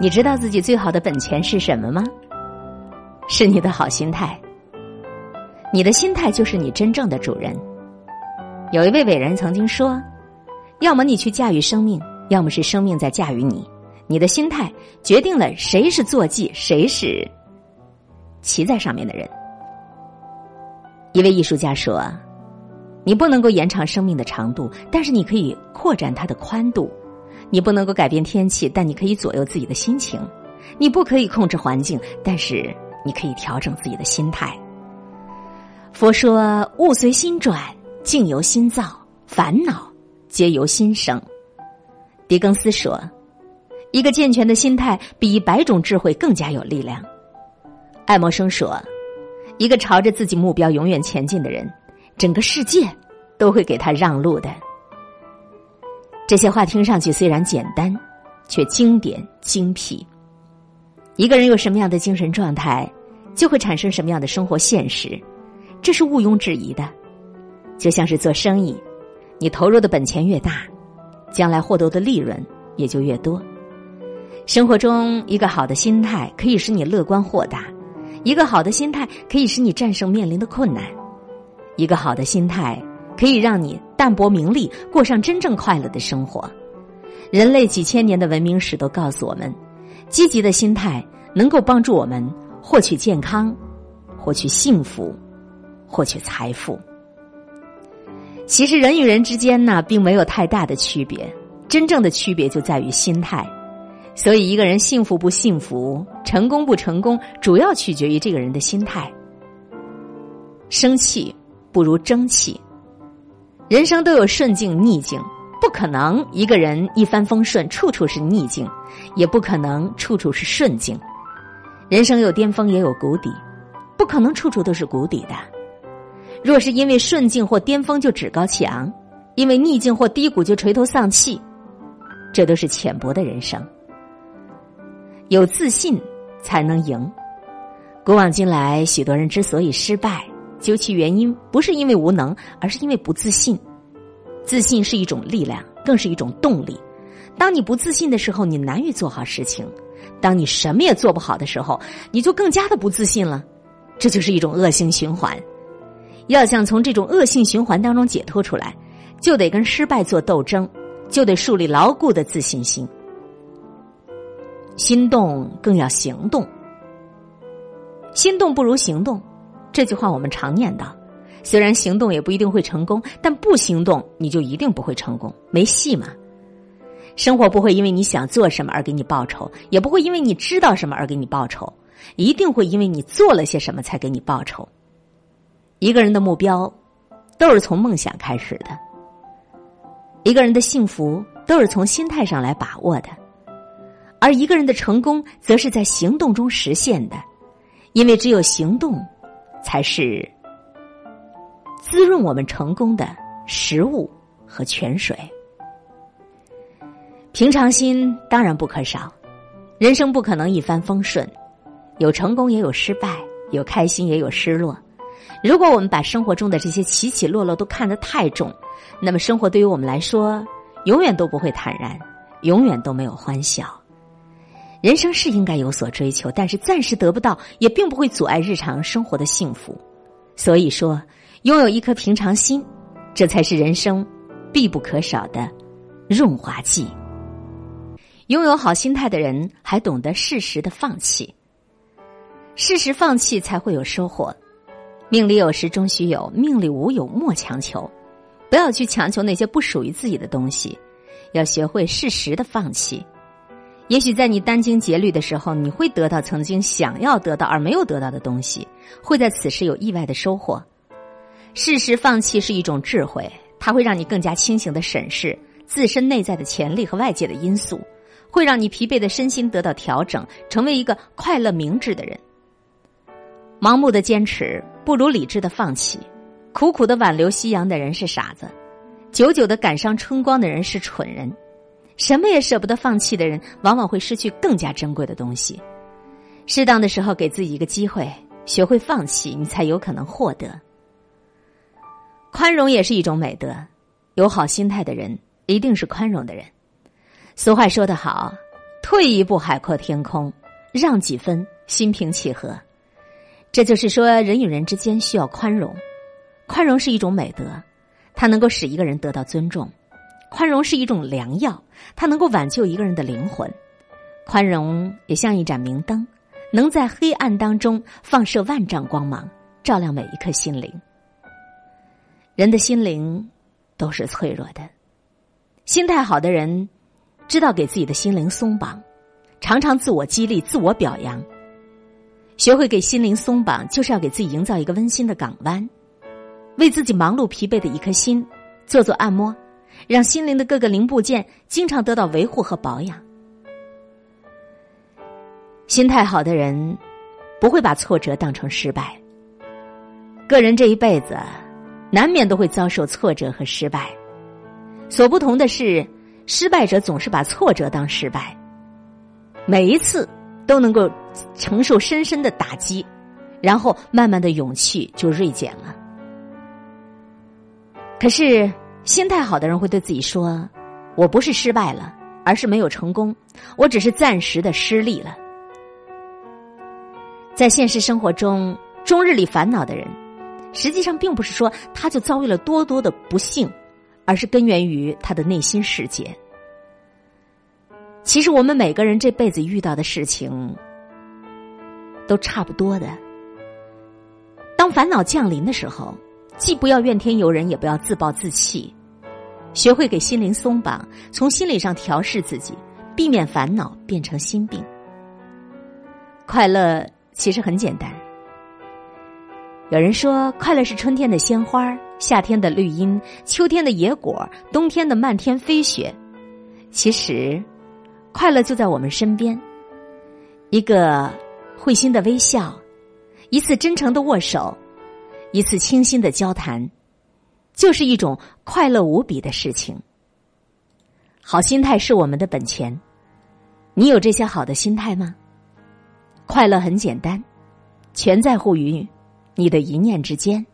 你知道自己最好的本钱是什么吗？是你的好心态。你的心态就是你真正的主人。有一位伟人曾经说：“要么你去驾驭生命，要么是生命在驾驭你。你的心态决定了谁是坐骑，谁是骑在上面的人。”一位艺术家说：“你不能够延长生命的长度，但是你可以扩展它的宽度。你不能够改变天气，但你可以左右自己的心情。你不可以控制环境，但是你可以调整自己的心态。”佛说：“物随心转，境由心造，烦恼皆由心生。”狄更斯说：“一个健全的心态比一百种智慧更加有力量。”爱默生说：“一个朝着自己目标永远前进的人，整个世界都会给他让路的。”这些话听上去虽然简单，却经典精辟。一个人有什么样的精神状态，就会产生什么样的生活现实。这是毋庸置疑的，就像是做生意，你投入的本钱越大，将来获得的利润也就越多。生活中，一个好的心态可以使你乐观豁达，一个好的心态可以使你战胜面临的困难，一个好的心态可以让你淡泊名利，过上真正快乐的生活。人类几千年的文明史都告诉我们，积极的心态能够帮助我们获取健康，获取幸福。获取财富，其实人与人之间呢，并没有太大的区别。真正的区别就在于心态。所以，一个人幸福不幸福、成功不成功，主要取决于这个人的心态。生气不如争气。人生都有顺境逆境，不可能一个人一帆风顺，处处是逆境；也不可能处处是顺境。人生有巅峰，也有谷底，不可能处处都是谷底的。若是因为顺境或巅峰就趾高气昂，因为逆境或低谷就垂头丧气，这都是浅薄的人生。有自信才能赢。古往今来，许多人之所以失败，究其原因不是因为无能，而是因为不自信。自信是一种力量，更是一种动力。当你不自信的时候，你难于做好事情；当你什么也做不好的时候，你就更加的不自信了。这就是一种恶性循环。要想从这种恶性循环当中解脱出来，就得跟失败做斗争，就得树立牢固的自信心。心动更要行动，心动不如行动，这句话我们常念叨。虽然行动也不一定会成功，但不行动你就一定不会成功，没戏嘛。生活不会因为你想做什么而给你报酬，也不会因为你知道什么而给你报酬，一定会因为你做了些什么才给你报酬。一个人的目标，都是从梦想开始的；一个人的幸福，都是从心态上来把握的；而一个人的成功，则是在行动中实现的。因为只有行动，才是滋润我们成功的食物和泉水。平常心当然不可少，人生不可能一帆风顺，有成功也有失败，有开心也有失落。如果我们把生活中的这些起起落落都看得太重，那么生活对于我们来说，永远都不会坦然，永远都没有欢笑。人生是应该有所追求，但是暂时得不到，也并不会阻碍日常生活的幸福。所以说，拥有一颗平常心，这才是人生必不可少的润滑剂。拥有好心态的人，还懂得适时的放弃，适时放弃才会有收获。命里有时终须有，命里无有莫强求。不要去强求那些不属于自己的东西，要学会适时的放弃。也许在你殚精竭虑的时候，你会得到曾经想要得到而没有得到的东西，会在此时有意外的收获。适时放弃是一种智慧，它会让你更加清醒的审视自身内在的潜力和外界的因素，会让你疲惫的身心得到调整，成为一个快乐明智的人。盲目的坚持。不如理智的放弃，苦苦的挽留夕阳的人是傻子，久久的感伤春光的人是蠢人，什么也舍不得放弃的人，往往会失去更加珍贵的东西。适当的时候给自己一个机会，学会放弃，你才有可能获得。宽容也是一种美德，有好心态的人一定是宽容的人。俗话说得好，退一步海阔天空，让几分心平气和。这就是说，人与人之间需要宽容，宽容是一种美德，它能够使一个人得到尊重；宽容是一种良药，它能够挽救一个人的灵魂；宽容也像一盏明灯，能在黑暗当中放射万丈光芒，照亮每一颗心灵。人的心灵都是脆弱的，心态好的人知道给自己的心灵松绑，常常自我激励、自我表扬。学会给心灵松绑，就是要给自己营造一个温馨的港湾，为自己忙碌疲惫的一颗心做做按摩，让心灵的各个零部件经常得到维护和保养。心态好的人不会把挫折当成失败。个人这一辈子。难免都会遭受挫折和失败，所不同的是，失败者总是把挫折当失败，每一次都能够承受深深的打击，然后慢慢的勇气就锐减了。可是心态好的人会对自己说：“我不是失败了，而是没有成功，我只是暂时的失利了。”在现实生活中，终日里烦恼的人。实际上，并不是说他就遭遇了多多的不幸，而是根源于他的内心世界。其实，我们每个人这辈子遇到的事情都差不多的。当烦恼降临的时候，既不要怨天尤人，也不要自暴自弃，学会给心灵松绑，从心理上调试自己，避免烦恼变成心病。快乐其实很简单。有人说，快乐是春天的鲜花，夏天的绿荫，秋天的野果，冬天的漫天飞雪。其实，快乐就在我们身边。一个会心的微笑，一次真诚的握手，一次清新的交谈，就是一种快乐无比的事情。好心态是我们的本钱，你有这些好的心态吗？快乐很简单，全在乎于。你的一念之间。